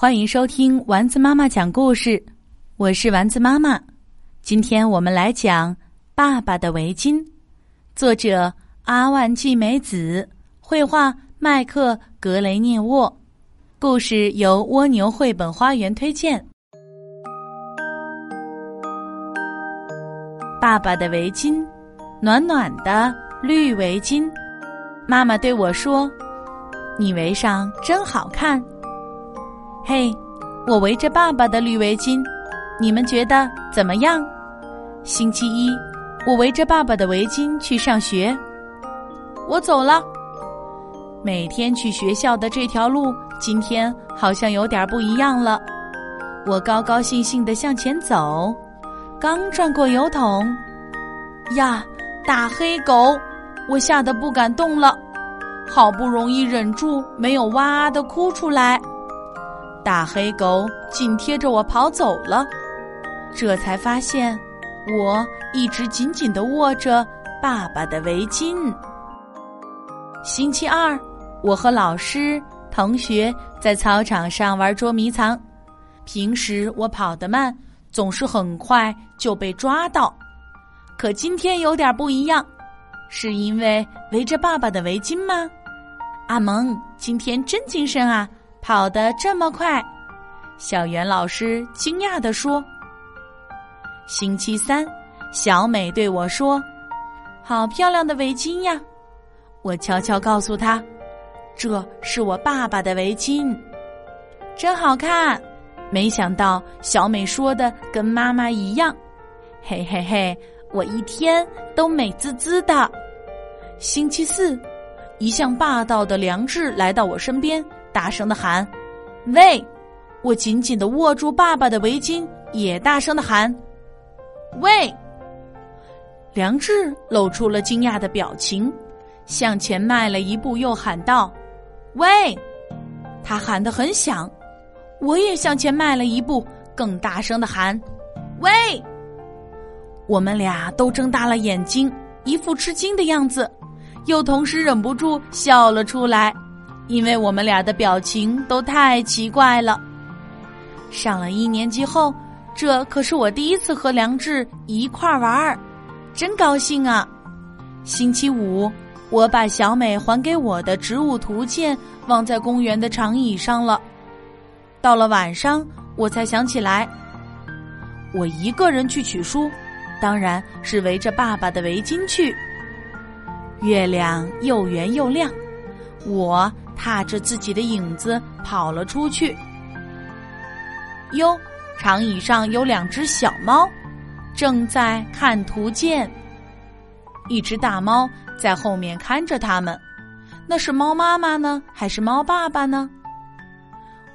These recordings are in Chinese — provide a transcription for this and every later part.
欢迎收听丸子妈妈讲故事，我是丸子妈妈。今天我们来讲《爸爸的围巾》，作者阿万季美子，绘画麦克格雷涅沃，故事由蜗牛绘本花园推荐。爸爸的围巾，暖暖的绿围巾。妈妈对我说：“你围上真好看。”嘿，我围着爸爸的绿围巾，你们觉得怎么样？星期一，我围着爸爸的围巾去上学。我走了。每天去学校的这条路，今天好像有点不一样了。我高高兴兴的向前走，刚转过油桶，呀，大黑狗！我吓得不敢动了，好不容易忍住没有哇的哭出来。大黑狗紧贴着我跑走了，这才发现我一直紧紧的握着爸爸的围巾。星期二，我和老师、同学在操场上玩捉迷藏。平时我跑得慢，总是很快就被抓到，可今天有点不一样，是因为围着爸爸的围巾吗？阿蒙今天真精神啊！跑得这么快，小袁老师惊讶地说：“星期三，小美对我说：‘好漂亮的围巾呀！’我悄悄告诉她：‘这是我爸爸的围巾，真好看。’没想到小美说的跟妈妈一样，嘿嘿嘿，我一天都美滋滋的。星期四，一向霸道的梁志来到我身边。”大声的喊：“喂！”我紧紧的握住爸爸的围巾，也大声的喊：“喂！”梁志露出了惊讶的表情，向前迈了一步，又喊道：“喂！”他喊得很响，我也向前迈了一步，更大声的喊：“喂！”我们俩都睁大了眼睛，一副吃惊的样子，又同时忍不住笑了出来。因为我们俩的表情都太奇怪了。上了一年级后，这可是我第一次和梁志一块儿玩儿，真高兴啊！星期五，我把小美还给我的植物图鉴忘在公园的长椅上了。到了晚上，我才想起来，我一个人去取书，当然是围着爸爸的围巾去。月亮又圆又亮，我。踏着自己的影子跑了出去。哟，长椅上有两只小猫，正在看图鉴。一只大猫在后面看着它们，那是猫妈妈呢，还是猫爸爸呢？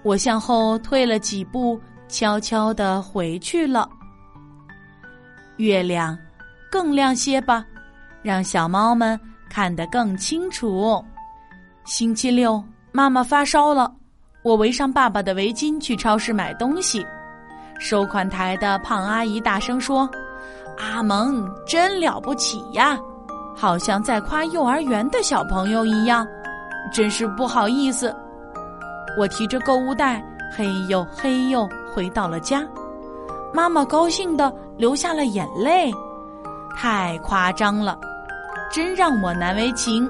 我向后退了几步，悄悄的回去了。月亮更亮些吧，让小猫们看得更清楚。星期六，妈妈发烧了，我围上爸爸的围巾去超市买东西。收款台的胖阿姨大声说：“阿蒙真了不起呀，好像在夸幼儿园的小朋友一样，真是不好意思。”我提着购物袋，嘿呦嘿呦回到了家。妈妈高兴的流下了眼泪，太夸张了，真让我难为情。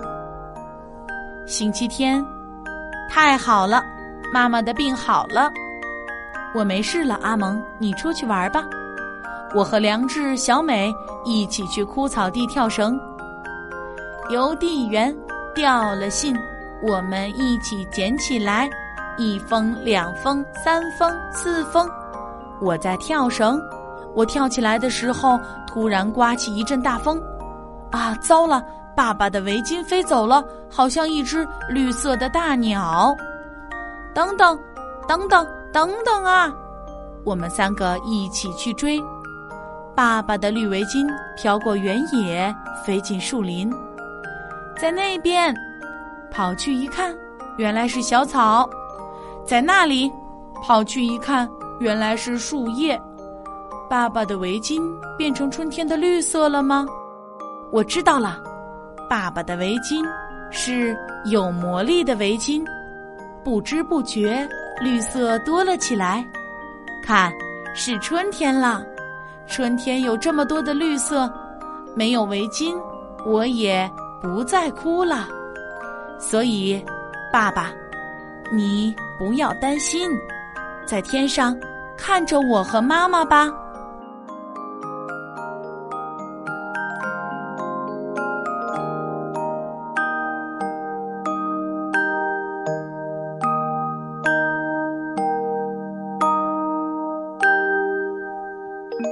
星期天，太好了，妈妈的病好了，我没事了。阿蒙，你出去玩吧。我和梁志、小美一起去枯草地跳绳。邮递员掉了信，我们一起捡起来，一封、两封、三封、四封。我在跳绳，我跳起来的时候，突然刮起一阵大风，啊，糟了！爸爸的围巾飞走了，好像一只绿色的大鸟。等等，等等，等等啊！我们三个一起去追。爸爸的绿围巾飘过原野，飞进树林，在那边，跑去一看，原来是小草。在那里，跑去一看，原来是树叶。爸爸的围巾变成春天的绿色了吗？我知道了。爸爸的围巾是有魔力的围巾，不知不觉绿色多了起来。看，是春天了。春天有这么多的绿色，没有围巾，我也不再哭了。所以，爸爸，你不要担心，在天上看着我和妈妈吧。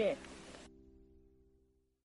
故